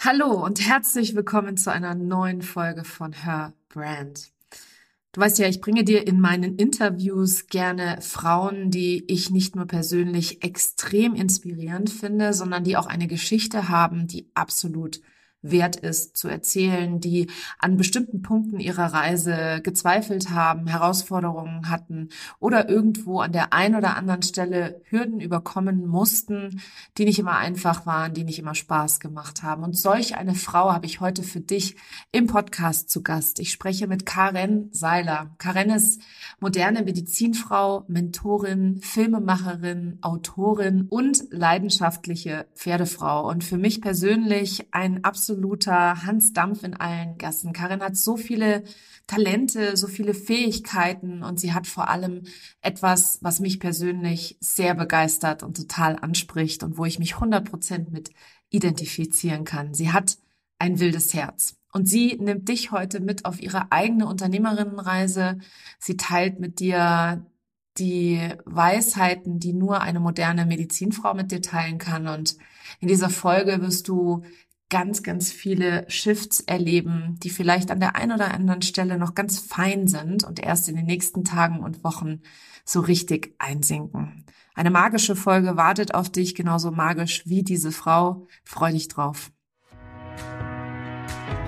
Hallo und herzlich willkommen zu einer neuen Folge von Her Brand. Du weißt ja, ich bringe dir in meinen Interviews gerne Frauen, die ich nicht nur persönlich extrem inspirierend finde, sondern die auch eine Geschichte haben, die absolut wert ist zu erzählen, die an bestimmten Punkten ihrer Reise gezweifelt haben, Herausforderungen hatten oder irgendwo an der einen oder anderen Stelle Hürden überkommen mussten, die nicht immer einfach waren, die nicht immer Spaß gemacht haben. Und solch eine Frau habe ich heute für dich im Podcast zu Gast. Ich spreche mit Karen Seiler. Karen ist moderne Medizinfrau, Mentorin, Filmemacherin, Autorin und leidenschaftliche Pferdefrau. Und für mich persönlich ein absolut absoluter Hans Dampf in allen Gassen. Karin hat so viele Talente, so viele Fähigkeiten und sie hat vor allem etwas, was mich persönlich sehr begeistert und total anspricht und wo ich mich 100 Prozent mit identifizieren kann. Sie hat ein wildes Herz. Und sie nimmt dich heute mit auf ihre eigene Unternehmerinnenreise. Sie teilt mit dir die Weisheiten, die nur eine moderne Medizinfrau mit dir teilen kann. Und in dieser Folge wirst du ganz, ganz viele Shifts erleben, die vielleicht an der einen oder anderen Stelle noch ganz fein sind und erst in den nächsten Tagen und Wochen so richtig einsinken. Eine magische Folge wartet auf dich, genauso magisch wie diese Frau. Freu dich drauf.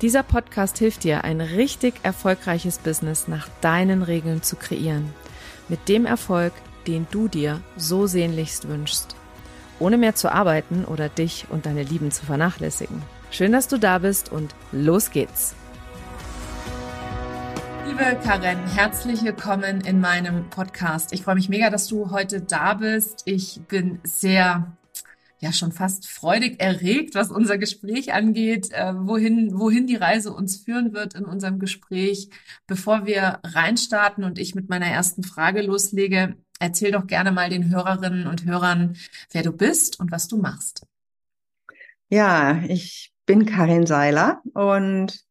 Dieser Podcast hilft dir, ein richtig erfolgreiches Business nach deinen Regeln zu kreieren. Mit dem Erfolg, den du dir so sehnlichst wünschst. Ohne mehr zu arbeiten oder dich und deine Lieben zu vernachlässigen. Schön, dass du da bist und los geht's. Liebe Karen, herzlich willkommen in meinem Podcast. Ich freue mich mega, dass du heute da bist. Ich bin sehr ja schon fast freudig erregt, was unser Gespräch angeht, äh, wohin, wohin die Reise uns führen wird in unserem Gespräch. Bevor wir reinstarten und ich mit meiner ersten Frage loslege, erzähl doch gerne mal den Hörerinnen und Hörern, wer du bist und was du machst. Ja, ich bin Karin Seiler und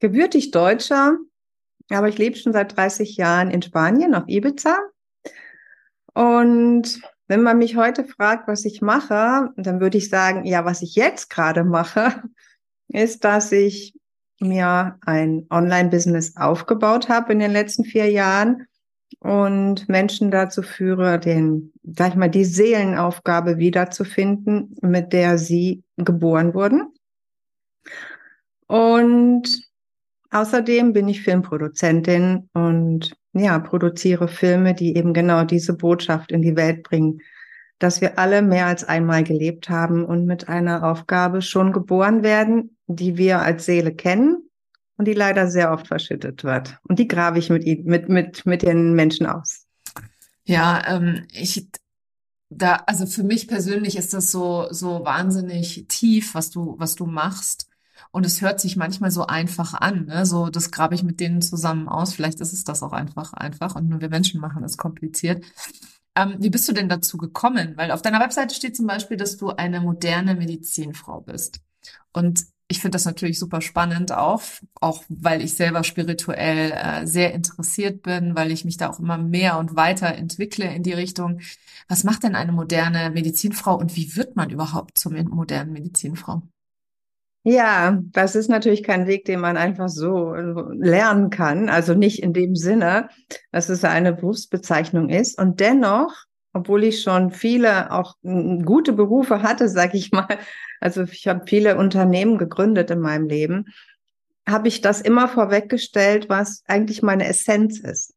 gebürtig Deutscher, aber ich lebe schon seit 30 Jahren in Spanien auf Ibiza und wenn man mich heute fragt, was ich mache, dann würde ich sagen, ja, was ich jetzt gerade mache, ist, dass ich mir ein Online-Business aufgebaut habe in den letzten vier Jahren und Menschen dazu führe, den, sag ich mal, die Seelenaufgabe wiederzufinden, mit der sie geboren wurden. Und außerdem bin ich Filmproduzentin und ja, produziere Filme, die eben genau diese Botschaft in die Welt bringen, dass wir alle mehr als einmal gelebt haben und mit einer Aufgabe schon geboren werden, die wir als Seele kennen und die leider sehr oft verschüttet wird. Und die grabe ich mit, mit, mit, mit den Menschen aus. Ja, ähm, ich, da, also für mich persönlich ist das so, so wahnsinnig tief, was du, was du machst. Und es hört sich manchmal so einfach an, ne? So, das grabe ich mit denen zusammen aus. Vielleicht ist es das auch einfach, einfach. Und nur wir Menschen machen es kompliziert. Ähm, wie bist du denn dazu gekommen? Weil auf deiner Webseite steht zum Beispiel, dass du eine moderne Medizinfrau bist. Und ich finde das natürlich super spannend auch, auch weil ich selber spirituell äh, sehr interessiert bin, weil ich mich da auch immer mehr und weiter entwickle in die Richtung. Was macht denn eine moderne Medizinfrau und wie wird man überhaupt zur modernen Medizinfrau? Ja, das ist natürlich kein Weg, den man einfach so lernen kann. Also nicht in dem Sinne, dass es eine Berufsbezeichnung ist. Und dennoch, obwohl ich schon viele auch gute Berufe hatte, sag ich mal, also ich habe viele Unternehmen gegründet in meinem Leben, habe ich das immer vorweggestellt, was eigentlich meine Essenz ist.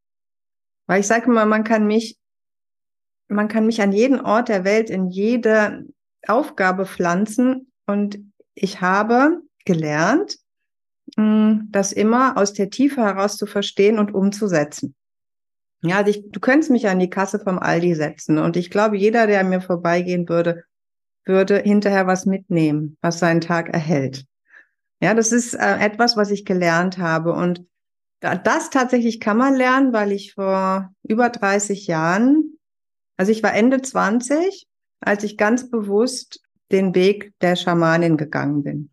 Weil ich sage immer, man kann mich, man kann mich an jeden Ort der Welt in jede Aufgabe pflanzen und ich habe gelernt, hm, das immer aus der Tiefe heraus zu verstehen und umzusetzen. Ja, also ich, du könntest mich an die Kasse vom Aldi setzen und ich glaube, jeder, der mir vorbeigehen würde, würde hinterher was mitnehmen, was seinen Tag erhält. Ja, das ist äh, etwas, was ich gelernt habe und Das tatsächlich kann man lernen, weil ich vor über 30 Jahren, also ich war Ende 20, als ich ganz bewusst den Weg der Schamanin gegangen bin.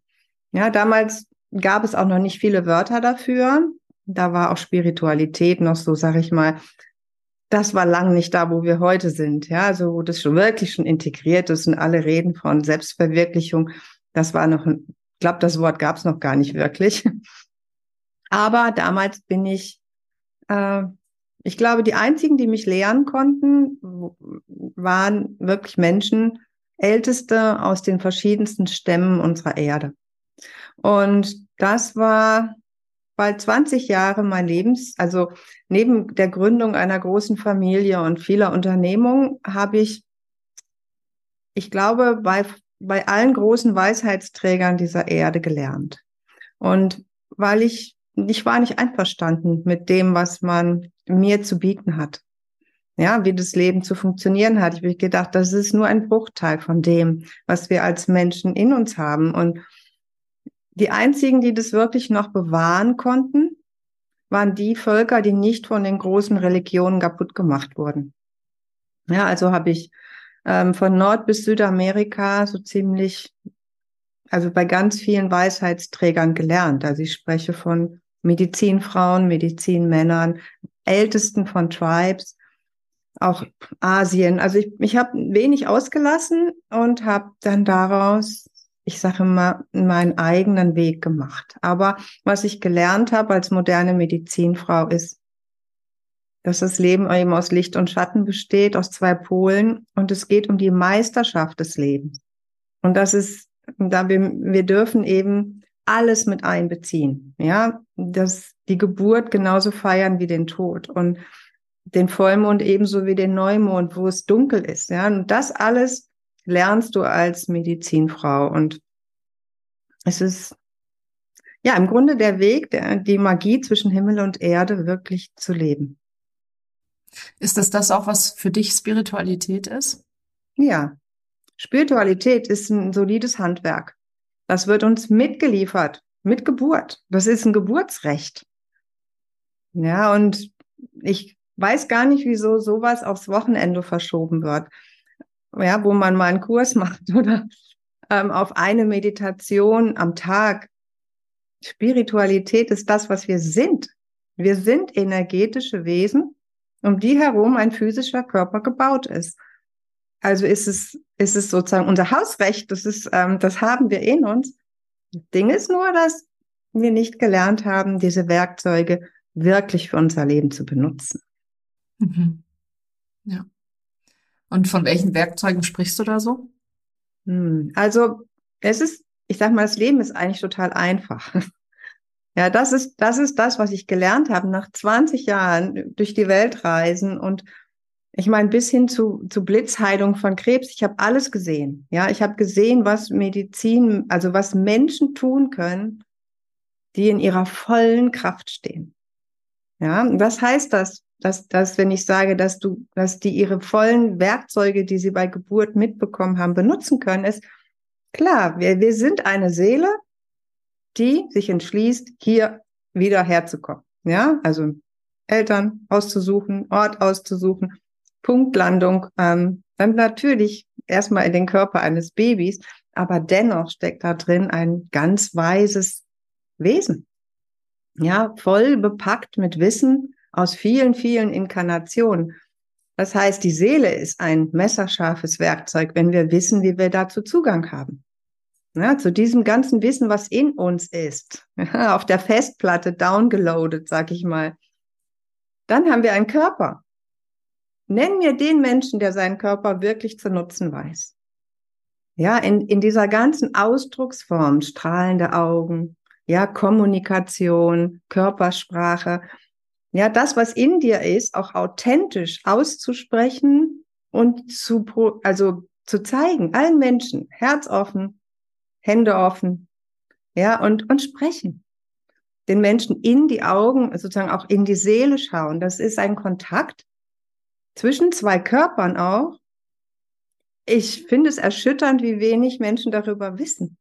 Ja, damals gab es auch noch nicht viele Wörter dafür. Da war auch Spiritualität noch so, sag ich mal, das war lang nicht da, wo wir heute sind. Ja, also wo das schon wirklich schon integriert ist und alle reden von Selbstverwirklichung. Das war noch, ich glaube, das Wort gab es noch gar nicht wirklich. Aber damals bin ich, äh, ich glaube, die einzigen, die mich lehren konnten, waren wirklich Menschen, Älteste aus den verschiedensten Stämmen unserer Erde. Und das war bald 20 Jahre mein Lebens, also neben der Gründung einer großen Familie und vieler Unternehmungen habe ich, ich glaube, bei, bei allen großen Weisheitsträgern dieser Erde gelernt. Und weil ich, ich war nicht einverstanden mit dem, was man mir zu bieten hat. Ja, wie das Leben zu funktionieren hat. Ich habe gedacht, das ist nur ein Bruchteil von dem, was wir als Menschen in uns haben. Und die einzigen, die das wirklich noch bewahren konnten, waren die Völker, die nicht von den großen Religionen kaputt gemacht wurden. Ja, also habe ich ähm, von Nord bis Südamerika so ziemlich, also bei ganz vielen Weisheitsträgern gelernt. Also ich spreche von Medizinfrauen, Medizinmännern, Ältesten von Tribes, auch Asien. Also ich, ich habe wenig ausgelassen und habe dann daraus ich sage immer, meinen eigenen Weg gemacht. Aber was ich gelernt habe als moderne Medizinfrau ist, dass das Leben eben aus Licht und Schatten besteht, aus zwei Polen. Und es geht um die Meisterschaft des Lebens. Und das ist, da wir, wir dürfen eben alles mit einbeziehen. Ja, dass die Geburt genauso feiern wie den Tod und den Vollmond ebenso wie den Neumond, wo es dunkel ist. Ja, und das alles lernst du als Medizinfrau. Und es ist ja im Grunde der Weg, der, die Magie zwischen Himmel und Erde wirklich zu leben. Ist das das auch, was für dich Spiritualität ist? Ja, Spiritualität ist ein solides Handwerk. Das wird uns mitgeliefert, mit Geburt. Das ist ein Geburtsrecht. Ja, und ich weiß gar nicht, wieso sowas aufs Wochenende verschoben wird ja, wo man mal einen Kurs macht oder ähm, auf eine Meditation am Tag. Spiritualität ist das, was wir sind. Wir sind energetische Wesen, um die herum ein physischer Körper gebaut ist. Also ist es, ist es sozusagen unser Hausrecht, das ist, ähm, das haben wir in uns. Das Ding ist nur, dass wir nicht gelernt haben, diese Werkzeuge wirklich für unser Leben zu benutzen. Mhm. Ja. Und von welchen Werkzeugen sprichst du da so? Hm, also es ist, ich sag mal, das Leben ist eigentlich total einfach. Ja, das ist, das ist das, was ich gelernt habe nach 20 Jahren durch die Welt reisen und ich meine, bis hin zu, zu Blitzheilung von Krebs. Ich habe alles gesehen. Ja, ich habe gesehen, was Medizin, also was Menschen tun können, die in ihrer vollen Kraft stehen. Ja, was heißt das? Dass, dass wenn ich sage, dass du, dass die ihre vollen Werkzeuge, die sie bei Geburt mitbekommen haben, benutzen können, ist klar, wir, wir sind eine Seele, die sich entschließt, hier wieder herzukommen. Ja, also Eltern auszusuchen, Ort auszusuchen, Punktlandung, ähm, dann natürlich erstmal in den Körper eines Babys, aber dennoch steckt da drin ein ganz weises Wesen. Ja, voll bepackt mit Wissen, aus vielen, vielen Inkarnationen. Das heißt, die Seele ist ein messerscharfes Werkzeug, wenn wir wissen, wie wir dazu Zugang haben. Ja, zu diesem ganzen Wissen, was in uns ist, ja, auf der Festplatte downgeloadet, sag ich mal. Dann haben wir einen Körper. Nenn mir den Menschen, der seinen Körper wirklich zu nutzen weiß. Ja, in, in dieser ganzen Ausdrucksform, strahlende Augen, ja, Kommunikation, Körpersprache, ja, das, was in dir ist, auch authentisch auszusprechen und zu, also zu zeigen, allen Menschen, Herz offen, Hände offen, ja, und, und sprechen. Den Menschen in die Augen, sozusagen auch in die Seele schauen. Das ist ein Kontakt zwischen zwei Körpern auch. Ich finde es erschütternd, wie wenig Menschen darüber wissen.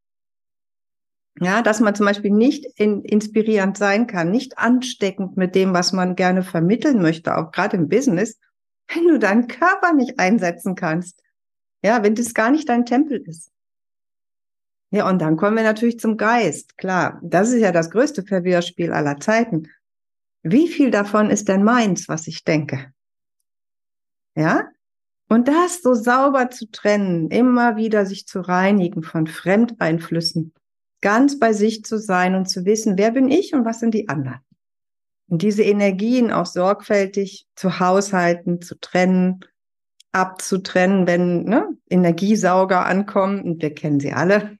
Ja, dass man zum Beispiel nicht in, inspirierend sein kann, nicht ansteckend mit dem, was man gerne vermitteln möchte, auch gerade im Business, wenn du deinen Körper nicht einsetzen kannst. Ja, wenn das gar nicht dein Tempel ist. Ja, und dann kommen wir natürlich zum Geist. Klar, das ist ja das größte Verwirrspiel aller Zeiten. Wie viel davon ist denn meins, was ich denke? Ja? Und das so sauber zu trennen, immer wieder sich zu reinigen von Fremdeinflüssen, ganz bei sich zu sein und zu wissen, wer bin ich und was sind die anderen. Und diese Energien auch sorgfältig zu haushalten, zu trennen, abzutrennen, wenn ne, Energiesauger ankommen, und wir kennen sie alle.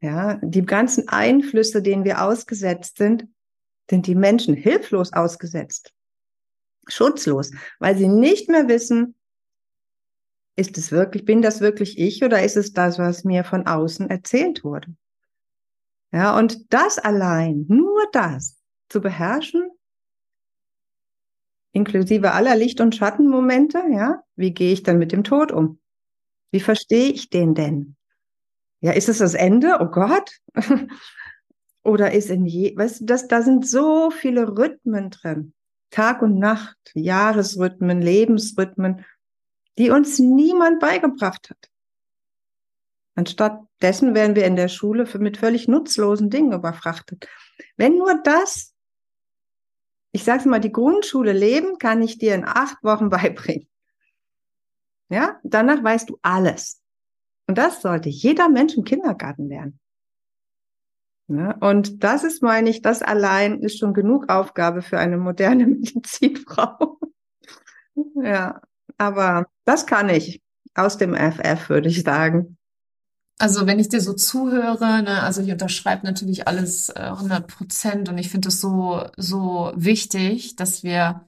Ja, die ganzen Einflüsse, denen wir ausgesetzt sind, sind die Menschen hilflos ausgesetzt, schutzlos, weil sie nicht mehr wissen, ist es wirklich, bin das wirklich ich oder ist es das, was mir von außen erzählt wurde? Ja, und das allein, nur das zu beherrschen, inklusive aller Licht- und Schattenmomente, ja, wie gehe ich dann mit dem Tod um? Wie verstehe ich den denn? Ja, ist es das Ende? Oh Gott. Oder ist in je, weißt du, das, da sind so viele Rhythmen drin. Tag und Nacht, Jahresrhythmen, Lebensrhythmen, die uns niemand beigebracht hat. Anstatt dessen werden wir in der Schule mit völlig nutzlosen Dingen überfrachtet. Wenn nur das, ich sage mal, die Grundschule leben, kann ich dir in acht Wochen beibringen. Ja, danach weißt du alles. Und das sollte jeder Mensch im Kindergarten lernen. Ja, und das ist, meine ich, das allein ist schon genug Aufgabe für eine moderne Medizinfrau. ja, aber das kann ich aus dem FF, würde ich sagen. Also wenn ich dir so zuhöre, ne, also ich unterschreibe natürlich alles äh, 100 Prozent und ich finde es so, so wichtig, dass wir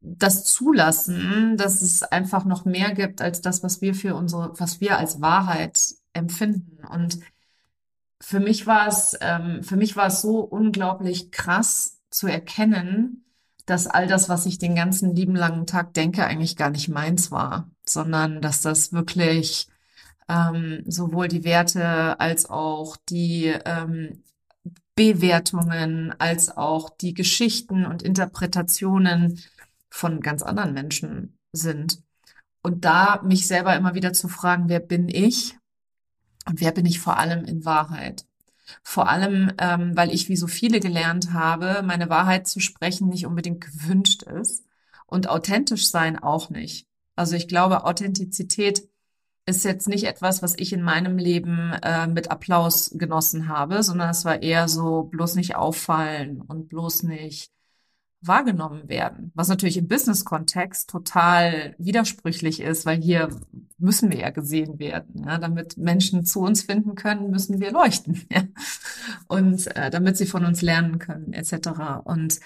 das zulassen, dass es einfach noch mehr gibt als das, was wir für unsere, was wir als Wahrheit empfinden. Und für mich war es, ähm, für mich war es so unglaublich krass zu erkennen, dass all das, was ich den ganzen lieben langen Tag denke, eigentlich gar nicht meins war, sondern dass das wirklich ähm, sowohl die Werte als auch die ähm, Bewertungen als auch die Geschichten und Interpretationen von ganz anderen Menschen sind. Und da mich selber immer wieder zu fragen, wer bin ich und wer bin ich vor allem in Wahrheit? Vor allem, ähm, weil ich wie so viele gelernt habe, meine Wahrheit zu sprechen nicht unbedingt gewünscht ist und authentisch sein auch nicht. Also ich glaube, Authentizität ist jetzt nicht etwas, was ich in meinem Leben äh, mit Applaus genossen habe, sondern es war eher so bloß nicht auffallen und bloß nicht wahrgenommen werden. Was natürlich im Business-Kontext total widersprüchlich ist, weil hier müssen wir ja gesehen werden. Ja? Damit Menschen zu uns finden können, müssen wir leuchten. Ja? Und äh, damit sie von uns lernen können, etc. Und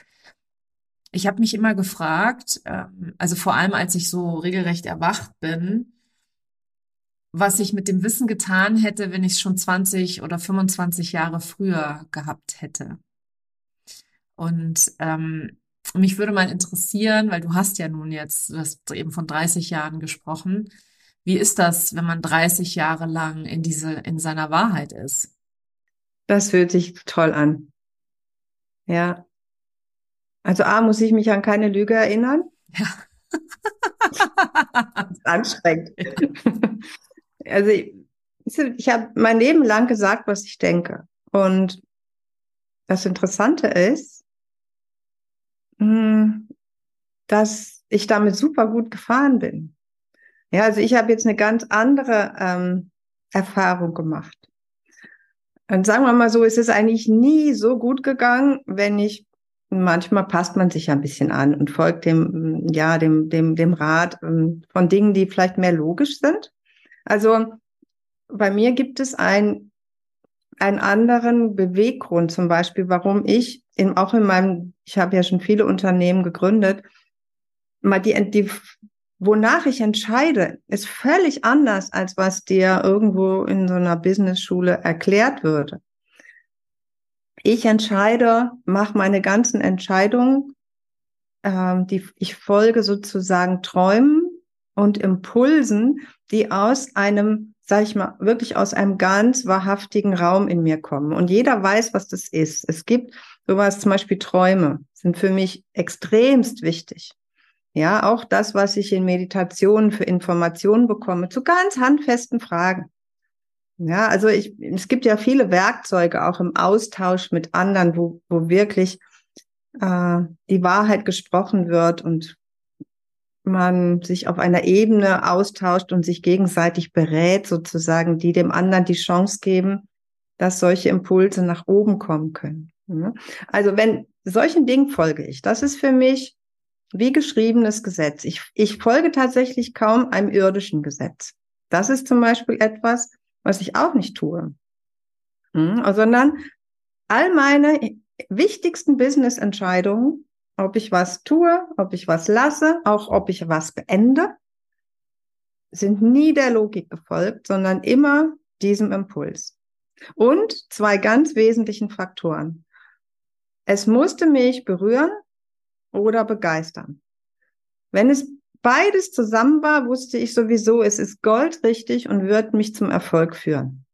ich habe mich immer gefragt, äh, also vor allem als ich so regelrecht erwacht bin, was ich mit dem Wissen getan hätte, wenn ich es schon 20 oder 25 Jahre früher gehabt hätte. Und ähm, mich würde mal interessieren, weil du hast ja nun jetzt, du hast eben von 30 Jahren gesprochen. Wie ist das, wenn man 30 Jahre lang in diese, in seiner Wahrheit ist? Das fühlt sich toll an. Ja. Also A, muss ich mich an keine Lüge erinnern. Ja. das ist anstrengend. also ich, ich habe mein Leben lang gesagt, was ich denke. Und das Interessante ist, hm, dass ich damit super gut gefahren bin. Ja, also ich habe jetzt eine ganz andere ähm, Erfahrung gemacht. Und sagen wir mal so, es ist eigentlich nie so gut gegangen, wenn ich manchmal passt man sich ein bisschen an und folgt dem, ja, dem, dem, dem Rat ähm, von Dingen, die vielleicht mehr logisch sind. Also bei mir gibt es ein, einen anderen Beweggrund, zum Beispiel, warum ich in, auch in meinem, ich habe ja schon viele Unternehmen gegründet, mal die, die, wonach ich entscheide, ist völlig anders, als was dir irgendwo in so einer Business-Schule erklärt würde. Ich entscheide, mache meine ganzen Entscheidungen, ähm, die ich folge sozusagen Träumen und Impulsen, die aus einem sage ich mal, wirklich aus einem ganz wahrhaftigen Raum in mir kommen. Und jeder weiß, was das ist. Es gibt sowas, zum Beispiel Träume, sind für mich extremst wichtig. Ja, auch das, was ich in Meditationen für Informationen bekomme, zu ganz handfesten Fragen. Ja, also ich, es gibt ja viele Werkzeuge auch im Austausch mit anderen, wo, wo wirklich äh, die Wahrheit gesprochen wird und man sich auf einer Ebene austauscht und sich gegenseitig berät, sozusagen, die dem anderen die Chance geben, dass solche Impulse nach oben kommen können. Also wenn solchen Dingen folge ich, das ist für mich wie geschriebenes Gesetz. Ich, ich folge tatsächlich kaum einem irdischen Gesetz. Das ist zum Beispiel etwas, was ich auch nicht tue, hm, sondern all meine wichtigsten Business-Entscheidungen, ob ich was tue, ob ich was lasse, auch ob ich was beende, sind nie der Logik gefolgt, sondern immer diesem Impuls. Und zwei ganz wesentlichen Faktoren. Es musste mich berühren oder begeistern. Wenn es beides zusammen war, wusste ich sowieso, es ist goldrichtig und wird mich zum Erfolg führen.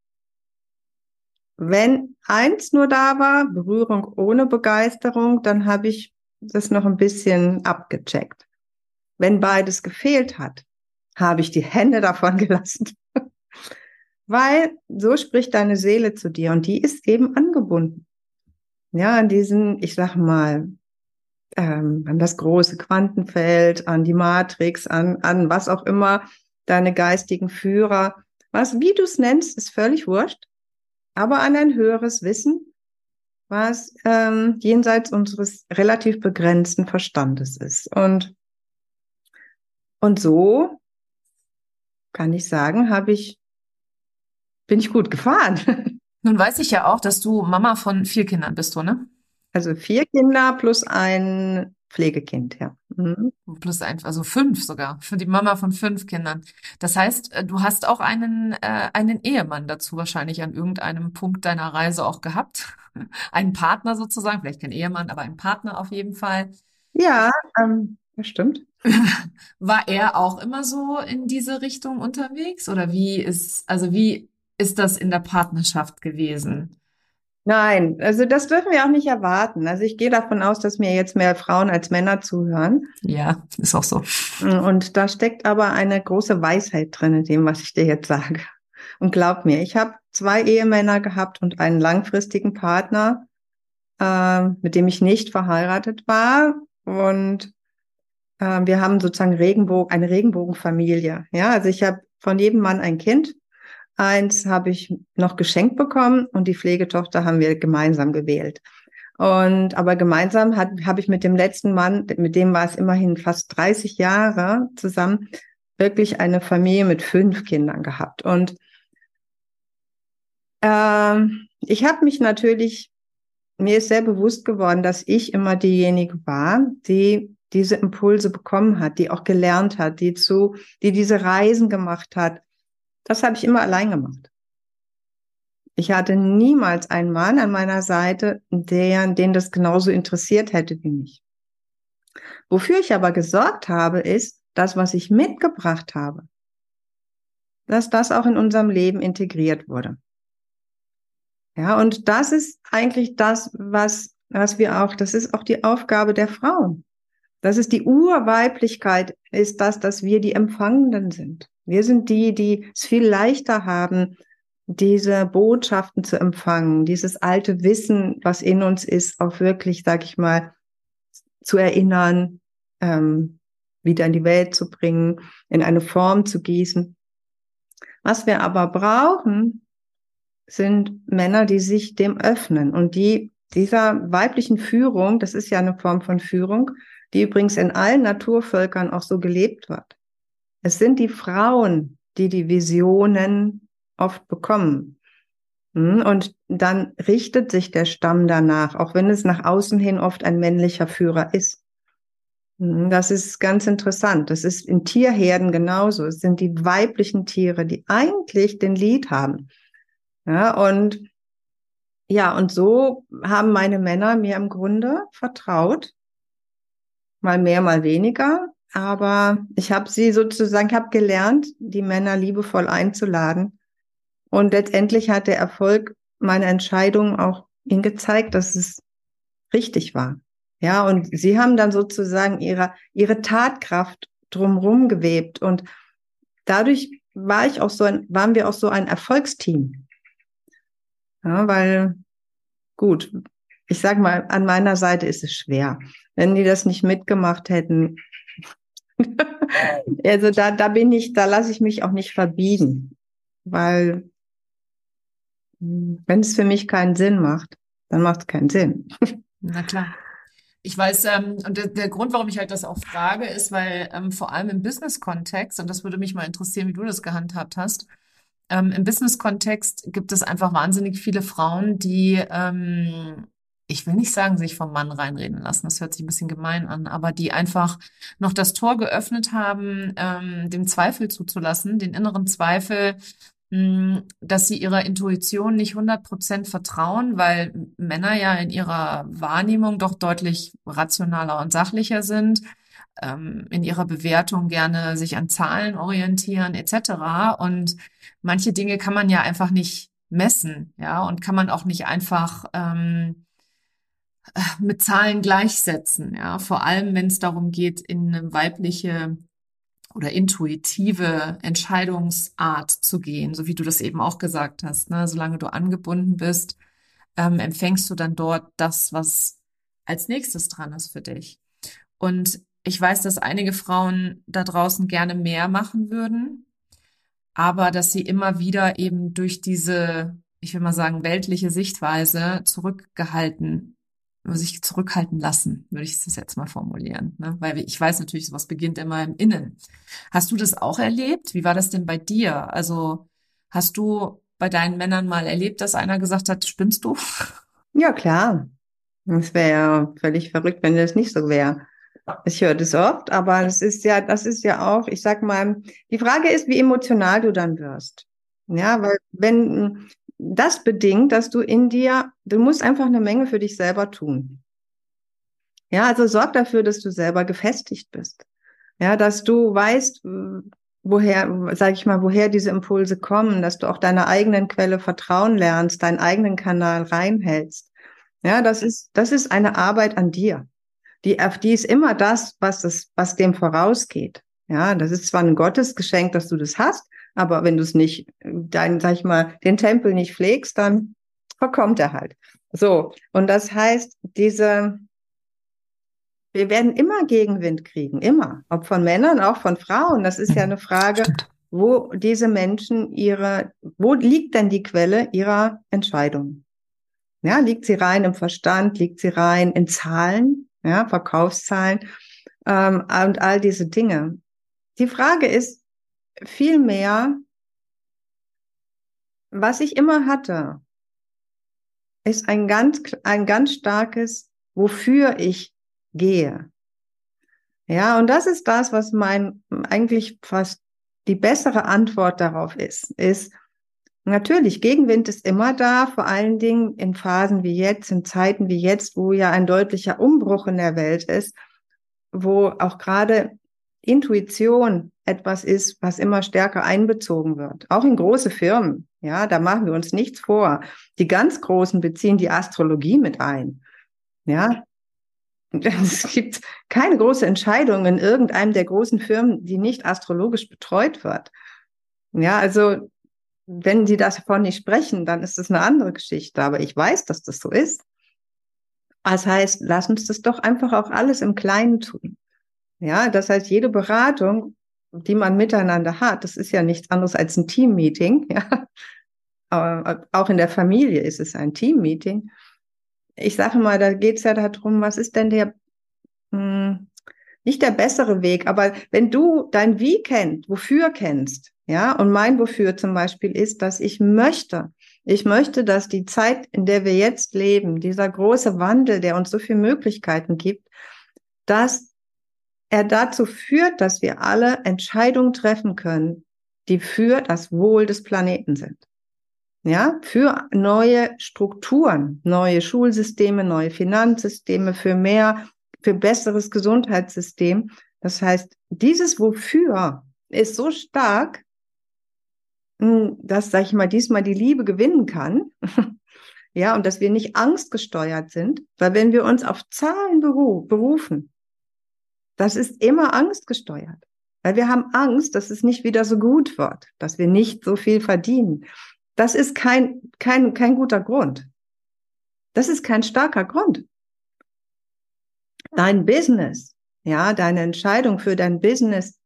Wenn eins nur da war, Berührung ohne Begeisterung, dann habe ich das noch ein bisschen abgecheckt. Wenn beides gefehlt hat, habe ich die Hände davon gelassen. Weil so spricht deine Seele zu dir und die ist eben angebunden. Ja, an diesen, ich sag mal, ähm, an das große Quantenfeld, an die Matrix, an, an was auch immer, deine geistigen Führer. Was, wie du es nennst, ist völlig wurscht, aber an ein höheres Wissen, was ähm, jenseits unseres relativ begrenzten Verstandes ist. Und, und so kann ich sagen, habe ich, bin ich gut gefahren. Nun weiß ich ja auch, dass du Mama von vier Kindern bist, du, ne? Also vier Kinder plus ein Pflegekind, ja. Mhm. Plus ein, also fünf sogar, für die Mama von fünf Kindern. Das heißt, äh, du hast auch einen, äh, einen Ehemann dazu wahrscheinlich an irgendeinem Punkt deiner Reise auch gehabt. einen Partner sozusagen, vielleicht kein Ehemann, aber einen Partner auf jeden Fall. Ja, ähm, das stimmt. War er auch immer so in diese Richtung unterwegs? Oder wie ist, also wie ist das in der Partnerschaft gewesen? Nein, also das dürfen wir auch nicht erwarten. Also ich gehe davon aus, dass mir jetzt mehr Frauen als Männer zuhören. Ja, ist auch so. Und da steckt aber eine große Weisheit drin in dem, was ich dir jetzt sage. Und glaub mir, ich habe zwei Ehemänner gehabt und einen langfristigen Partner, äh, mit dem ich nicht verheiratet war. Und äh, wir haben sozusagen Regenbogen, eine Regenbogenfamilie. Ja, also ich habe von jedem Mann ein Kind Eins habe ich noch geschenkt bekommen und die Pflegetochter haben wir gemeinsam gewählt. Und aber gemeinsam habe ich mit dem letzten Mann, mit dem war es immerhin fast 30 Jahre zusammen, wirklich eine Familie mit fünf Kindern gehabt. Und äh, ich habe mich natürlich, mir ist sehr bewusst geworden, dass ich immer diejenige war, die diese Impulse bekommen hat, die auch gelernt hat, die zu, die diese Reisen gemacht hat, das habe ich immer allein gemacht. Ich hatte niemals einen Mann an meiner Seite, der, den das genauso interessiert hätte wie mich. Wofür ich aber gesorgt habe, ist, das, was ich mitgebracht habe, dass das auch in unserem Leben integriert wurde. Ja, und das ist eigentlich das, was, was wir auch, das ist auch die Aufgabe der Frauen. Das ist die Urweiblichkeit, ist das, dass wir die Empfangenden sind. Wir sind die, die es viel leichter haben, diese Botschaften zu empfangen, dieses alte Wissen, was in uns ist, auch wirklich, sag ich mal, zu erinnern, ähm, wieder in die Welt zu bringen, in eine Form zu gießen. Was wir aber brauchen, sind Männer, die sich dem öffnen und die dieser weiblichen Führung, das ist ja eine Form von Führung, die übrigens in allen Naturvölkern auch so gelebt wird. Es sind die Frauen, die die Visionen oft bekommen. Hm, und dann richtet sich der Stamm danach, auch wenn es nach außen hin oft ein männlicher Führer ist. Hm, das ist ganz interessant. Das ist in Tierherden genauso. Es sind die weiblichen Tiere, die eigentlich den Lied haben. Ja, und ja, und so haben meine Männer mir im Grunde vertraut. Mal mehr, mal weniger aber ich habe sie sozusagen, ich habe gelernt, die Männer liebevoll einzuladen Und letztendlich hat der Erfolg meiner Entscheidung auch ihnen gezeigt, dass es richtig war. Ja, und sie haben dann sozusagen ihre, ihre Tatkraft drumherum gewebt. Und dadurch war ich auch so ein, waren wir auch so ein Erfolgsteam. Ja, weil, gut, ich sag mal, an meiner Seite ist es schwer. Wenn die das nicht mitgemacht hätten, also da, da bin ich, da lasse ich mich auch nicht verbiegen, weil wenn es für mich keinen Sinn macht, dann macht es keinen Sinn. Na klar. Ich weiß, ähm, und der, der Grund, warum ich halt das auch frage, ist, weil ähm, vor allem im Business-Kontext, und das würde mich mal interessieren, wie du das gehandhabt hast, ähm, im Business-Kontext gibt es einfach wahnsinnig viele Frauen, die, ähm, ich will nicht sagen, sich vom Mann reinreden lassen, das hört sich ein bisschen gemein an, aber die einfach noch das Tor geöffnet haben, ähm, dem Zweifel zuzulassen, den inneren Zweifel, dass sie ihrer Intuition nicht 100% vertrauen, weil Männer ja in ihrer Wahrnehmung doch deutlich rationaler und sachlicher sind, ähm, in ihrer Bewertung gerne sich an Zahlen orientieren etc. Und manche Dinge kann man ja einfach nicht messen, ja, und kann man auch nicht einfach ähm, mit Zahlen gleichsetzen, ja, vor allem wenn es darum geht, in eine weibliche oder intuitive Entscheidungsart zu gehen, so wie du das eben auch gesagt hast. Ne? Solange du angebunden bist, ähm, empfängst du dann dort das, was als nächstes dran ist für dich. Und ich weiß, dass einige Frauen da draußen gerne mehr machen würden, aber dass sie immer wieder eben durch diese, ich will mal sagen, weltliche Sichtweise zurückgehalten sich zurückhalten lassen, würde ich es jetzt mal formulieren. Ne? Weil ich weiß natürlich, sowas beginnt immer im Innen. Hast du das auch erlebt? Wie war das denn bei dir? Also hast du bei deinen Männern mal erlebt, dass einer gesagt hat, spinnst du? Ja, klar. Es wäre ja völlig verrückt, wenn das nicht so wäre. Ich höre das oft, aber das ist ja, das ist ja auch, ich sag mal, die Frage ist, wie emotional du dann wirst. Ja, weil wenn, das bedingt, dass du in dir, du musst einfach eine Menge für dich selber tun. Ja, also sorg dafür, dass du selber gefestigt bist. Ja, dass du weißt, woher, sag ich mal, woher diese Impulse kommen, dass du auch deiner eigenen Quelle vertrauen lernst, deinen eigenen Kanal reinhältst. Ja, das ist, das ist eine Arbeit an dir. Die, die ist immer das, was das, was dem vorausgeht. Ja, das ist zwar ein Gottesgeschenk, dass du das hast, aber wenn du es nicht, dein, sag ich mal, den Tempel nicht pflegst, dann verkommt er halt. So. Und das heißt, diese, wir werden immer Gegenwind kriegen, immer. Ob von Männern, auch von Frauen. Das ist ja eine Frage, wo diese Menschen ihre, wo liegt denn die Quelle ihrer Entscheidung? Ja, liegt sie rein im Verstand? Liegt sie rein in Zahlen? Ja, Verkaufszahlen? Ähm, und all diese Dinge. Die Frage ist, Vielmehr, was ich immer hatte, ist ein ganz, ein ganz starkes, wofür ich gehe. Ja, und das ist das, was mein, eigentlich fast die bessere Antwort darauf ist, ist, natürlich, Gegenwind ist immer da, vor allen Dingen in Phasen wie jetzt, in Zeiten wie jetzt, wo ja ein deutlicher Umbruch in der Welt ist, wo auch gerade Intuition etwas ist, was immer stärker einbezogen wird. Auch in große Firmen. Ja, da machen wir uns nichts vor. Die ganz Großen beziehen die Astrologie mit ein. Ja. Es gibt keine große Entscheidung in irgendeinem der großen Firmen, die nicht astrologisch betreut wird. Ja, also wenn Sie davon nicht sprechen, dann ist das eine andere Geschichte. Aber ich weiß, dass das so ist. Das heißt, lass uns das doch einfach auch alles im Kleinen tun. Ja, das heißt, jede Beratung, die man miteinander hat, das ist ja nichts anderes als ein Teammeeting. Ja. Aber auch in der Familie ist es ein Teammeeting. Ich sage mal, da geht es ja darum, was ist denn der, mh, hm, nicht der bessere Weg, aber wenn du dein Wie kennst, wofür kennst, ja, und mein Wofür zum Beispiel ist, dass ich möchte, ich möchte, dass die Zeit, in der wir jetzt leben, dieser große Wandel, der uns so viele Möglichkeiten gibt, dass er dazu führt, dass wir alle Entscheidungen treffen können, die für das Wohl des Planeten sind. Ja, für neue Strukturen, neue Schulsysteme, neue Finanzsysteme, für mehr, für besseres Gesundheitssystem. Das heißt, dieses Wofür ist so stark, hm, dass, sag ich mal, diesmal die Liebe gewinnen kann. ja, und dass wir nicht angstgesteuert sind, weil wenn wir uns auf Zahlen berufen, das ist immer angstgesteuert. Weil wir haben Angst, dass es nicht wieder so gut wird, dass wir nicht so viel verdienen. Das ist kein, kein, kein guter Grund. Das ist kein starker Grund. Dein Business, ja, deine Entscheidung für dein Business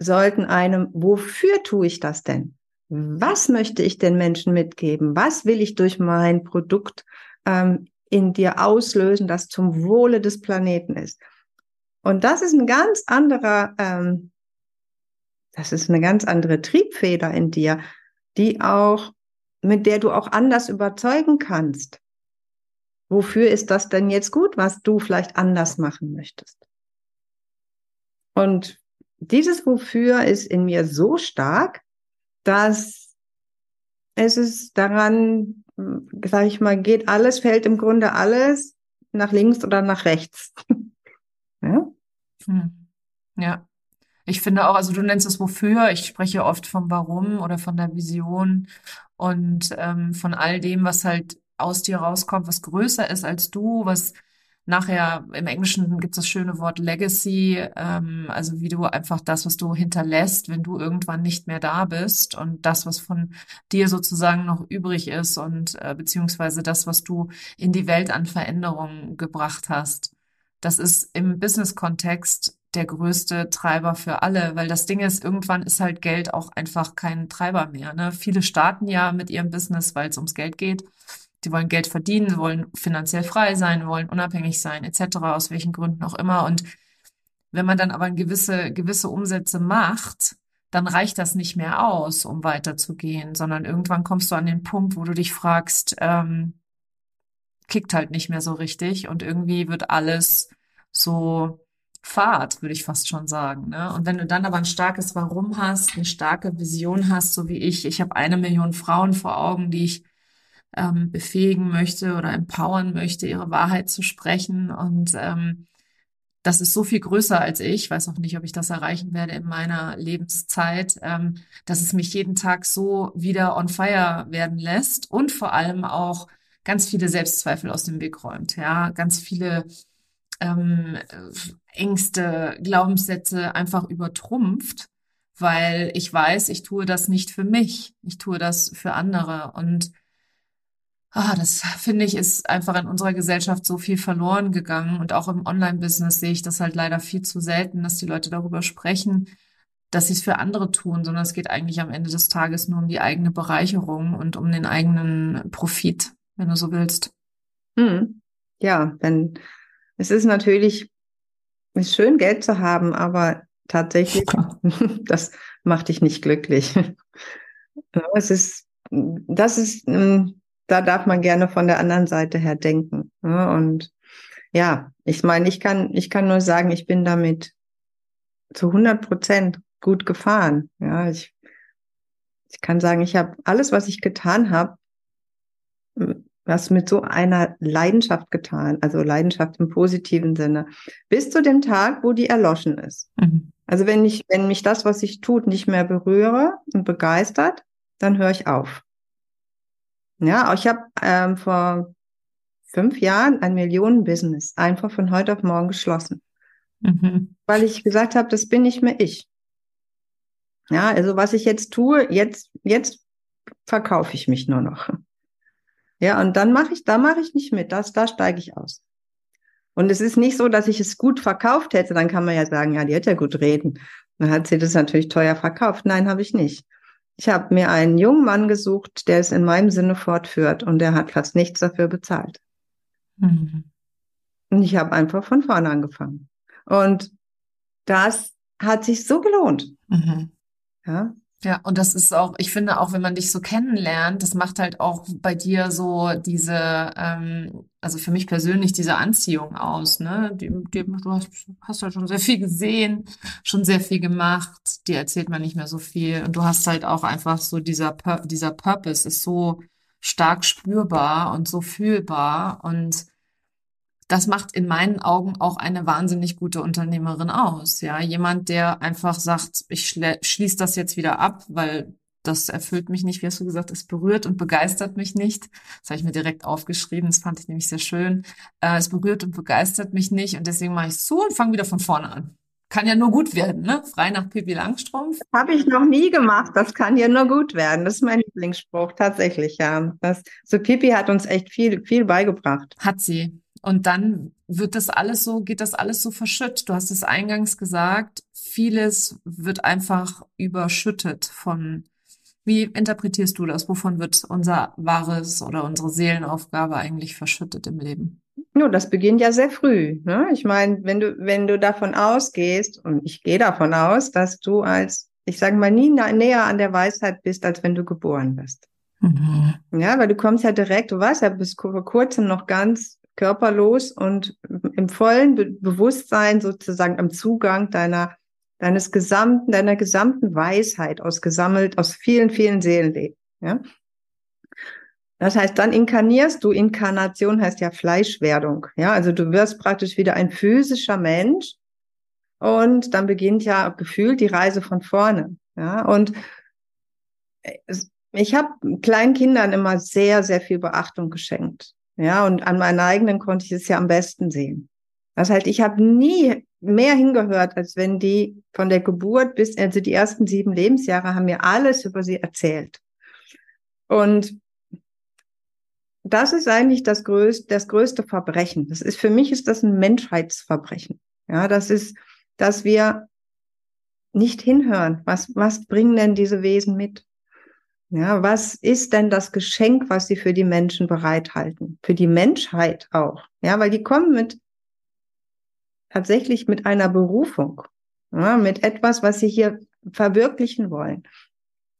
sollten einem, wofür tue ich das denn? Was möchte ich den Menschen mitgeben? Was will ich durch mein Produkt ähm, in dir auslösen, das zum Wohle des Planeten ist? Und das ist ein ganz anderer, ähm, das ist eine ganz andere Triebfeder in dir, die auch, mit der du auch anders überzeugen kannst. Wofür ist das denn jetzt gut, was du vielleicht anders machen möchtest? Und dieses Wofür ist in mir so stark, dass es ist daran, sage ich mal, geht alles, fällt im Grunde alles nach links oder nach rechts. ja? Hm. ja. Ich finde auch, also du nennst es wofür, ich spreche oft vom Warum oder von der Vision und ähm, von all dem, was halt aus dir rauskommt, was größer ist als du, was nachher im Englischen gibt es das schöne Wort Legacy, ähm, also wie du einfach das, was du hinterlässt, wenn du irgendwann nicht mehr da bist und das, was von dir sozusagen noch übrig ist und äh, beziehungsweise das, was du in die Welt an Veränderungen gebracht hast. Das ist im Business-Kontext der größte Treiber für alle, weil das Ding ist, irgendwann ist halt Geld auch einfach kein Treiber mehr. Ne? Viele starten ja mit ihrem Business, weil es ums Geld geht. Die wollen Geld verdienen, wollen finanziell frei sein, wollen unabhängig sein, etc., aus welchen Gründen auch immer. Und wenn man dann aber gewisse, gewisse Umsätze macht, dann reicht das nicht mehr aus, um weiterzugehen, sondern irgendwann kommst du an den Punkt, wo du dich fragst, ähm, kickt halt nicht mehr so richtig und irgendwie wird alles so Fahrt, würde ich fast schon sagen. Ne? Und wenn du dann aber ein starkes Warum hast, eine starke Vision hast, so wie ich, ich habe eine Million Frauen vor Augen, die ich ähm, befähigen möchte oder empowern möchte, ihre Wahrheit zu sprechen. Und ähm, das ist so viel größer als ich. Ich weiß auch nicht, ob ich das erreichen werde in meiner Lebenszeit, ähm, dass es mich jeden Tag so wieder on fire werden lässt und vor allem auch ganz viele Selbstzweifel aus dem Weg räumt. Ja, ganz viele ähm, Ängste, Glaubenssätze einfach übertrumpft, weil ich weiß, ich tue das nicht für mich, ich tue das für andere und Ah, das finde ich ist einfach in unserer Gesellschaft so viel verloren gegangen und auch im Online-Business sehe ich das halt leider viel zu selten, dass die Leute darüber sprechen, dass sie es für andere tun, sondern es geht eigentlich am Ende des Tages nur um die eigene Bereicherung und um den eigenen Profit, wenn du so willst. Hm. Ja, wenn es ist natürlich ist schön Geld zu haben, aber tatsächlich das macht dich nicht glücklich. Es ist das ist hm, da darf man gerne von der anderen Seite her denken. Ne? Und ja, ich meine, ich kann, ich kann nur sagen, ich bin damit zu 100 Prozent gut gefahren. Ja, ich, ich kann sagen, ich habe alles, was ich getan habe, was mit so einer Leidenschaft getan, also Leidenschaft im positiven Sinne, bis zu dem Tag, wo die erloschen ist. Mhm. Also wenn ich, wenn mich das, was ich tut, nicht mehr berühre und begeistert, dann höre ich auf. Ja, ich habe ähm, vor fünf Jahren ein Millionenbusiness einfach von heute auf morgen geschlossen. Mhm. Weil ich gesagt habe, das bin nicht mehr ich. Ja, also was ich jetzt tue, jetzt, jetzt verkaufe ich mich nur noch. Ja, und dann mache ich, da mache ich nicht mit, das, da steige ich aus. Und es ist nicht so, dass ich es gut verkauft hätte, dann kann man ja sagen, ja, die hat ja gut reden. Dann hat sie das natürlich teuer verkauft. Nein, habe ich nicht. Ich habe mir einen jungen Mann gesucht, der es in meinem Sinne fortführt und der hat fast nichts dafür bezahlt. Mhm. Und ich habe einfach von vorne angefangen. Und das hat sich so gelohnt. Mhm. Ja, ja, und das ist auch, ich finde auch, wenn man dich so kennenlernt, das macht halt auch bei dir so diese, ähm, also für mich persönlich diese Anziehung aus, ne? Die, die, du hast, hast halt schon sehr viel gesehen, schon sehr viel gemacht, dir erzählt man nicht mehr so viel und du hast halt auch einfach so dieser, dieser Purpose ist so stark spürbar und so fühlbar und das macht in meinen Augen auch eine wahnsinnig gute Unternehmerin aus. Ja, jemand, der einfach sagt, ich schließe das jetzt wieder ab, weil das erfüllt mich nicht, wie hast du gesagt, es berührt und begeistert mich nicht. Das habe ich mir direkt aufgeschrieben, das fand ich nämlich sehr schön. Äh, es berührt und begeistert mich nicht und deswegen mache ich es so und fange wieder von vorne an. Kann ja nur gut werden, ne? Frei nach Pippi Langstrumpf. Habe ich noch nie gemacht. Das kann ja nur gut werden. Das ist mein Lieblingsspruch, tatsächlich, ja. Das, so Pippi hat uns echt viel, viel beigebracht. Hat sie. Und dann wird das alles so, geht das alles so verschüttet. Du hast es eingangs gesagt, vieles wird einfach überschüttet von, wie interpretierst du das? Wovon wird unser wahres oder unsere Seelenaufgabe eigentlich verschüttet im Leben? Ja, das beginnt ja sehr früh. Ne? Ich meine, wenn du, wenn du davon ausgehst, und ich gehe davon aus, dass du als, ich sage mal, nie näher an der Weisheit bist, als wenn du geboren bist. Mhm. Ja, weil du kommst ja direkt, du warst ja bis vor kurzem noch ganz körperlos und im vollen Be Bewusstsein sozusagen am Zugang deiner, deines gesamten, deiner gesamten Weisheit ausgesammelt aus vielen, vielen Seelenleben. Ja? Das heißt, dann inkarnierst du. Inkarnation heißt ja Fleischwerdung. Ja, also du wirst praktisch wieder ein physischer Mensch. Und dann beginnt ja gefühlt die Reise von vorne. Ja, und ich habe kleinen Kindern immer sehr, sehr viel Beachtung geschenkt. Ja, und an meinen eigenen konnte ich es ja am besten sehen. Das heißt, ich habe nie mehr hingehört, als wenn die von der Geburt bis, also die ersten sieben Lebensjahre haben mir alles über sie erzählt. Und das ist eigentlich das größte, das größte Verbrechen. Das ist, für mich ist das ein Menschheitsverbrechen. Ja, das ist, dass wir nicht hinhören. Was, was bringen denn diese Wesen mit? Ja, was ist denn das Geschenk, was sie für die Menschen bereithalten? Für die Menschheit auch. Ja, weil die kommen mit, tatsächlich mit einer Berufung. Ja, mit etwas, was sie hier verwirklichen wollen.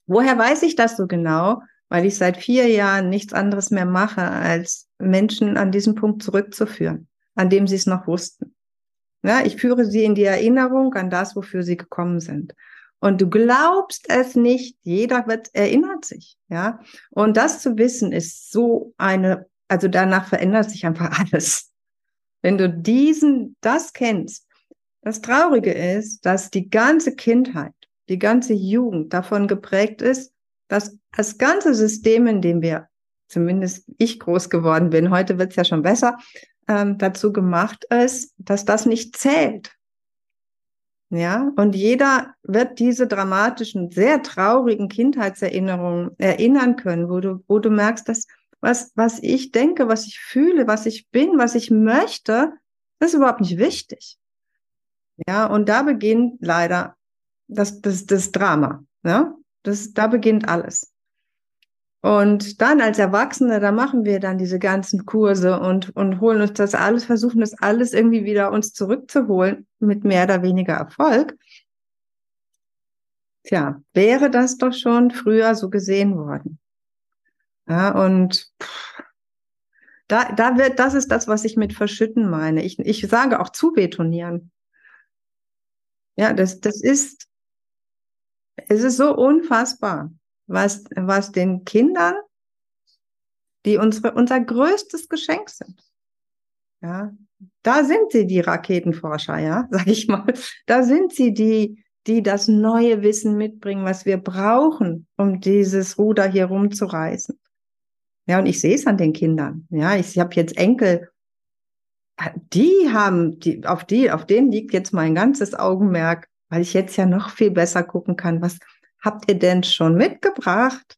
Woher weiß ich das so genau? weil ich seit vier Jahren nichts anderes mehr mache, als Menschen an diesen Punkt zurückzuführen, an dem sie es noch wussten. Ja, ich führe sie in die Erinnerung an das, wofür sie gekommen sind. Und du glaubst es nicht, jeder wird, erinnert sich, ja. Und das zu wissen ist so eine, also danach verändert sich einfach alles. Wenn du diesen, das kennst. Das Traurige ist, dass die ganze Kindheit, die ganze Jugend davon geprägt ist, dass das ganze System, in dem wir, zumindest ich groß geworden bin, heute wird es ja schon besser, ähm, dazu gemacht ist, dass das nicht zählt. Ja, und jeder wird diese dramatischen, sehr traurigen Kindheitserinnerungen erinnern können, wo du, wo du merkst, dass was, was ich denke, was ich fühle, was ich bin, was ich möchte, das ist überhaupt nicht wichtig. Ja, und da beginnt leider das, das, das Drama. Ja? Das, da beginnt alles. Und dann als Erwachsene, da machen wir dann diese ganzen Kurse und, und holen uns das alles, versuchen das alles irgendwie wieder uns zurückzuholen mit mehr oder weniger Erfolg. Tja, wäre das doch schon früher so gesehen worden. Ja, und da, da wird, das ist das, was ich mit verschütten meine. Ich, ich sage auch zubetonieren. Ja, das, das ist, es ist so unfassbar, was, was den Kindern, die unsere, unser größtes Geschenk sind. Ja, da sind sie die Raketenforscher, ja, sag ich mal. Da sind sie die, die das neue Wissen mitbringen, was wir brauchen, um dieses Ruder hier rumzureißen. Ja, und ich sehe es an den Kindern. Ja, ich, habe jetzt Enkel, die haben, die, auf die, auf denen liegt jetzt mein ganzes Augenmerk weil ich jetzt ja noch viel besser gucken kann, was habt ihr denn schon mitgebracht?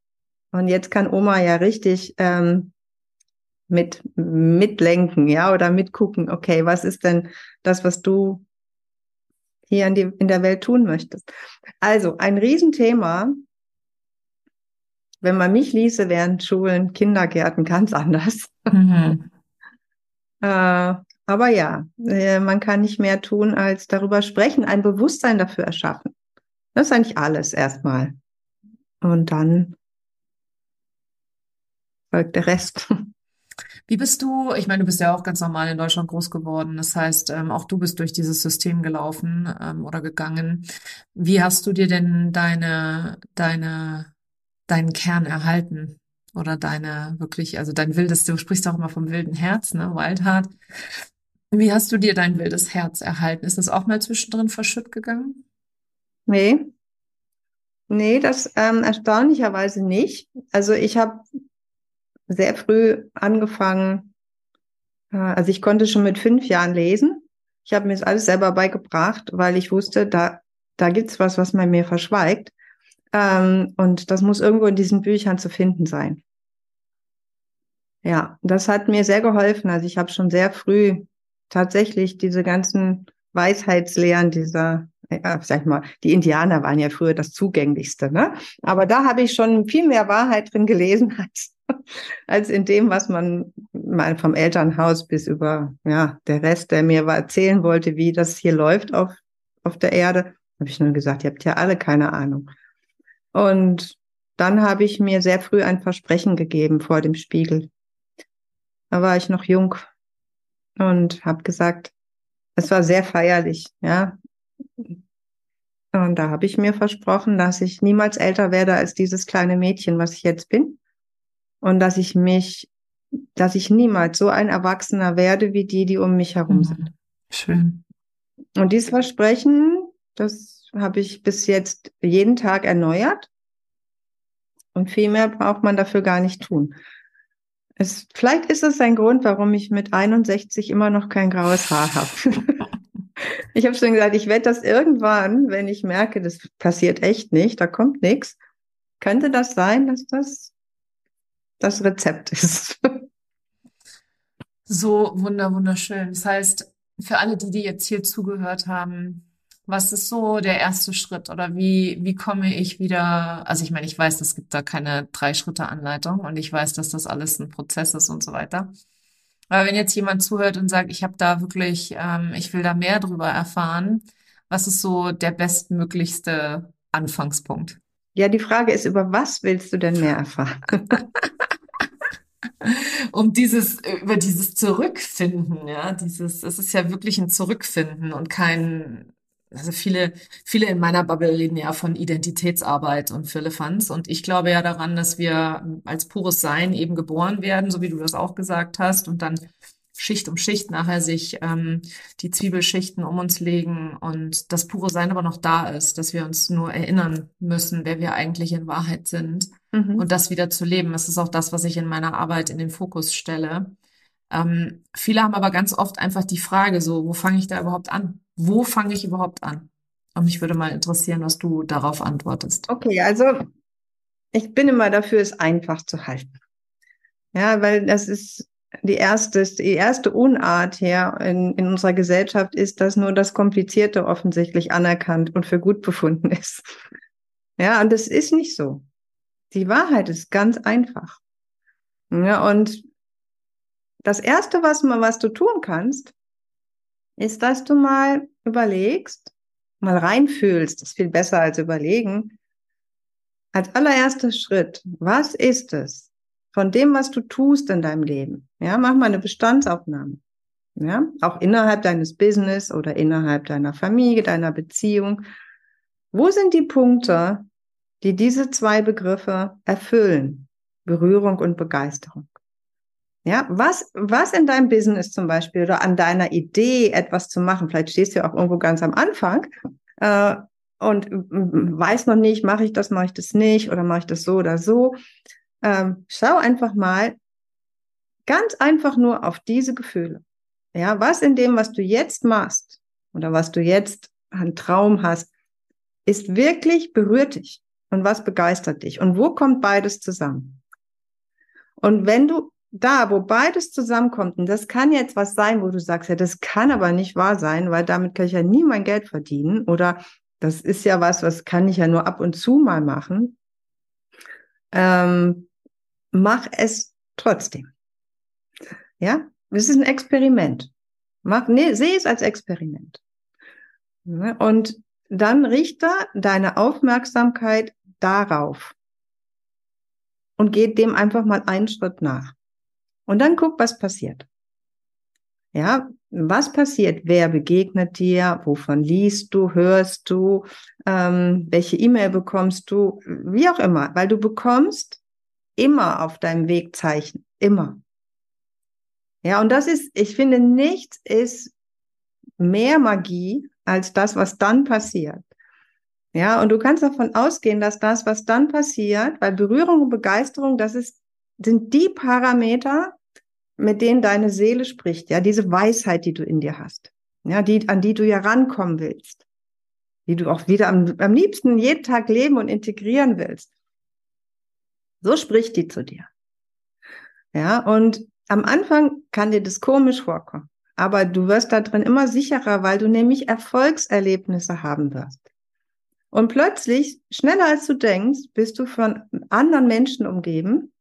Und jetzt kann Oma ja richtig ähm, mit mitlenken, ja, oder mitgucken, okay, was ist denn das, was du hier in, die, in der Welt tun möchtest? Also ein Riesenthema. Wenn man mich ließe, wären Schulen, Kindergärten ganz anders. Mhm. äh, aber ja, äh, man kann nicht mehr tun, als darüber sprechen, ein Bewusstsein dafür erschaffen. Das ist eigentlich alles erstmal. Und dann folgt der Rest. Wie bist du, ich meine, du bist ja auch ganz normal in Deutschland groß geworden. Das heißt, ähm, auch du bist durch dieses System gelaufen ähm, oder gegangen. Wie hast du dir denn deine, deine, deinen Kern erhalten? Oder deine wirklich, also dein wildes, du sprichst auch immer vom wilden Herz, ne, Wildheart. Wie hast du dir dein wildes Herz erhalten? Ist das auch mal zwischendrin verschütt gegangen? Nee. Nee, das ähm, erstaunlicherweise nicht. Also ich habe sehr früh angefangen, äh, also ich konnte schon mit fünf Jahren lesen. Ich habe mir das alles selber beigebracht, weil ich wusste, da, da gibt's was, was man mir verschweigt. Ähm, und das muss irgendwo in diesen Büchern zu finden sein. Ja, das hat mir sehr geholfen. Also ich habe schon sehr früh tatsächlich diese ganzen Weisheitslehren dieser, ja, sag ich mal, die Indianer waren ja früher das zugänglichste, ne? Aber da habe ich schon viel mehr Wahrheit drin gelesen als, als in dem, was man mal vom Elternhaus bis über, ja, der Rest, der mir erzählen wollte, wie das hier läuft auf, auf der Erde, habe ich nur gesagt, ihr habt ja alle keine Ahnung. Und dann habe ich mir sehr früh ein Versprechen gegeben vor dem Spiegel. Da war ich noch jung und habe gesagt, es war sehr feierlich, ja. Und da habe ich mir versprochen, dass ich niemals älter werde als dieses kleine Mädchen, was ich jetzt bin. Und dass ich mich, dass ich niemals so ein Erwachsener werde wie die, die um mich herum mhm. sind. Schön. Und dieses Versprechen, das habe ich bis jetzt jeden Tag erneuert. Und viel mehr braucht man dafür gar nicht tun. Es, vielleicht ist es ein Grund, warum ich mit 61 immer noch kein graues Haar habe. ich habe schon gesagt, ich werde das irgendwann, wenn ich merke, das passiert echt nicht, da kommt nichts, könnte das sein, dass das das Rezept ist. so wunder wunderschön. Das heißt, für alle, die, die jetzt hier zugehört haben, was ist so der erste Schritt oder wie, wie komme ich wieder? Also ich meine, ich weiß, es gibt da keine Drei-Schritte-Anleitung und ich weiß, dass das alles ein Prozess ist und so weiter. Aber wenn jetzt jemand zuhört und sagt, ich habe da wirklich, ähm, ich will da mehr drüber erfahren, was ist so der bestmöglichste Anfangspunkt? Ja, die Frage ist, über was willst du denn mehr erfahren? um dieses, über dieses Zurückfinden, ja, dieses, es ist ja wirklich ein Zurückfinden und kein, also viele, viele in meiner Bubble reden ja von Identitätsarbeit und Firlefanz. Und ich glaube ja daran, dass wir als pures Sein eben geboren werden, so wie du das auch gesagt hast, und dann Schicht um Schicht nachher sich ähm, die Zwiebelschichten um uns legen und das pure Sein aber noch da ist, dass wir uns nur erinnern müssen, wer wir eigentlich in Wahrheit sind mhm. und das wieder zu leben. Das ist auch das, was ich in meiner Arbeit in den Fokus stelle. Ähm, viele haben aber ganz oft einfach die Frage so, wo fange ich da überhaupt an? Wo fange ich überhaupt an? Und mich würde mal interessieren, was du darauf antwortest. Okay, also ich bin immer dafür, es einfach zu halten. Ja, weil das ist die erste, die erste Unart hier in, in unserer Gesellschaft ist, dass nur das Komplizierte offensichtlich anerkannt und für gut befunden ist. Ja, und das ist nicht so. Die Wahrheit ist ganz einfach. Ja, und das erste, was, was du tun kannst, ist, dass du mal überlegst, mal reinfühlst, das ist viel besser als überlegen. Als allererster Schritt, was ist es von dem, was du tust in deinem Leben? Ja, mach mal eine Bestandsaufnahme. Ja, auch innerhalb deines Business oder innerhalb deiner Familie, deiner Beziehung. Wo sind die Punkte, die diese zwei Begriffe erfüllen? Berührung und Begeisterung. Ja, was, was in deinem Business zum Beispiel oder an deiner Idee etwas zu machen, vielleicht stehst du ja auch irgendwo ganz am Anfang äh, und weiß noch nicht, mache ich das, mache ich das nicht oder mache ich das so oder so. Ähm, schau einfach mal ganz einfach nur auf diese Gefühle. Ja, was in dem, was du jetzt machst oder was du jetzt an Traum hast, ist wirklich berührt dich und was begeistert dich und wo kommt beides zusammen? Und wenn du da, wo beides zusammenkommt, und das kann jetzt was sein, wo du sagst, ja, das kann aber nicht wahr sein, weil damit kann ich ja nie mein Geld verdienen oder das ist ja was, was kann ich ja nur ab und zu mal machen. Ähm, mach es trotzdem. Ja, es ist ein Experiment. Mach, nee, sehe es als Experiment. Und dann richte deine Aufmerksamkeit darauf und geht dem einfach mal einen Schritt nach. Und dann guck, was passiert. Ja, was passiert? Wer begegnet dir? Wovon liest du? Hörst du? Ähm, welche E-Mail bekommst du? Wie auch immer, weil du bekommst immer auf deinem Weg Zeichen. Immer. Ja, und das ist, ich finde, nichts ist mehr Magie als das, was dann passiert. Ja, und du kannst davon ausgehen, dass das, was dann passiert, weil Berührung und Begeisterung, das ist, sind die Parameter, mit denen deine Seele spricht, ja, diese Weisheit, die du in dir hast, ja, die, an die du ja rankommen willst, die du auch wieder am, am liebsten jeden Tag leben und integrieren willst. So spricht die zu dir. Ja, und am Anfang kann dir das komisch vorkommen, aber du wirst da drin immer sicherer, weil du nämlich Erfolgserlebnisse haben wirst. Und plötzlich, schneller als du denkst, bist du von anderen Menschen umgeben,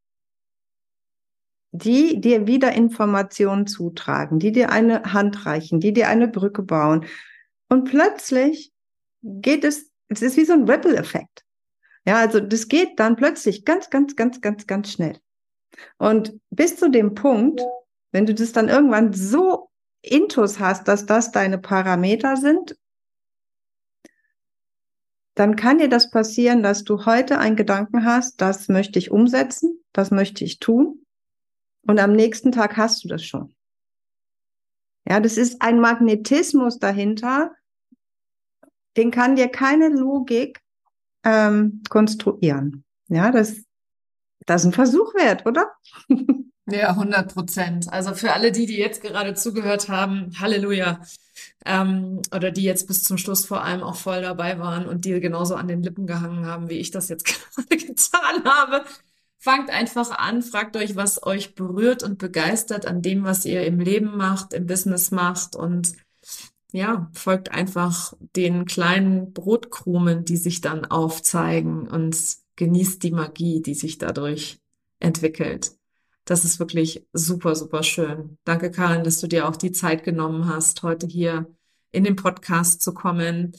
die dir wieder Informationen zutragen, die dir eine Hand reichen, die dir eine Brücke bauen. Und plötzlich geht es, es ist wie so ein Ripple-Effekt. Ja, also das geht dann plötzlich ganz, ganz, ganz, ganz, ganz schnell. Und bis zu dem Punkt, wenn du das dann irgendwann so intus hast, dass das deine Parameter sind, dann kann dir das passieren, dass du heute einen Gedanken hast, das möchte ich umsetzen, das möchte ich tun. Und am nächsten Tag hast du das schon. Ja, das ist ein Magnetismus dahinter, den kann dir keine Logik ähm, konstruieren. Ja, das, das ist ein Versuch wert, oder? Ja, 100 Prozent. Also für alle die, die jetzt gerade zugehört haben, Halleluja. Ähm, oder die jetzt bis zum Schluss vor allem auch voll dabei waren und die genauso an den Lippen gehangen haben, wie ich das jetzt gerade getan habe. Fangt einfach an, fragt euch, was euch berührt und begeistert an dem, was ihr im Leben macht, im Business macht und ja, folgt einfach den kleinen Brotkrumen, die sich dann aufzeigen und genießt die Magie, die sich dadurch entwickelt. Das ist wirklich super, super schön. Danke, Karin, dass du dir auch die Zeit genommen hast, heute hier in den Podcast zu kommen.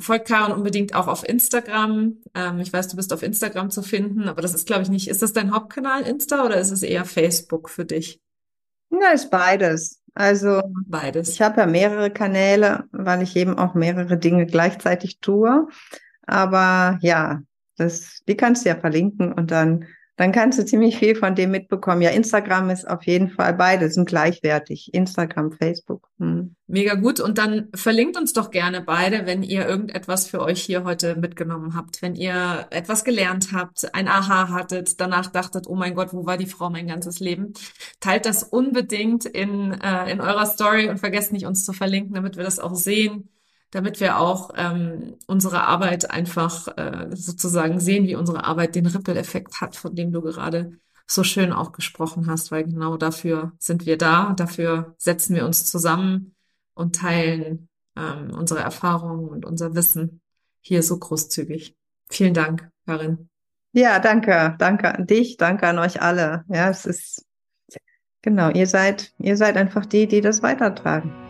Folgt Karin unbedingt auch auf Instagram. Ähm, ich weiß, du bist auf Instagram zu finden, aber das ist, glaube ich, nicht. Ist das dein Hauptkanal Insta oder ist es eher Facebook für dich? Ja, ist beides. Also beides. Ich habe ja mehrere Kanäle, weil ich eben auch mehrere Dinge gleichzeitig tue. Aber ja, das, die kannst du ja verlinken und dann dann kannst du ziemlich viel von dem mitbekommen. Ja, Instagram ist auf jeden Fall beides sind gleichwertig. Instagram, Facebook. Hm. Mega gut. Und dann verlinkt uns doch gerne beide, wenn ihr irgendetwas für euch hier heute mitgenommen habt. Wenn ihr etwas gelernt habt, ein Aha hattet, danach dachtet, oh mein Gott, wo war die Frau mein ganzes Leben? Teilt das unbedingt in, äh, in eurer Story und vergesst nicht, uns zu verlinken, damit wir das auch sehen damit wir auch ähm, unsere Arbeit einfach äh, sozusagen sehen, wie unsere Arbeit den Ripple-Effekt hat, von dem du gerade so schön auch gesprochen hast, weil genau dafür sind wir da, dafür setzen wir uns zusammen und teilen ähm, unsere Erfahrungen und unser Wissen hier so großzügig. Vielen Dank, Karin. Ja, danke, danke an dich, danke an euch alle. Ja, es ist genau, ihr seid, ihr seid einfach die, die das weitertragen.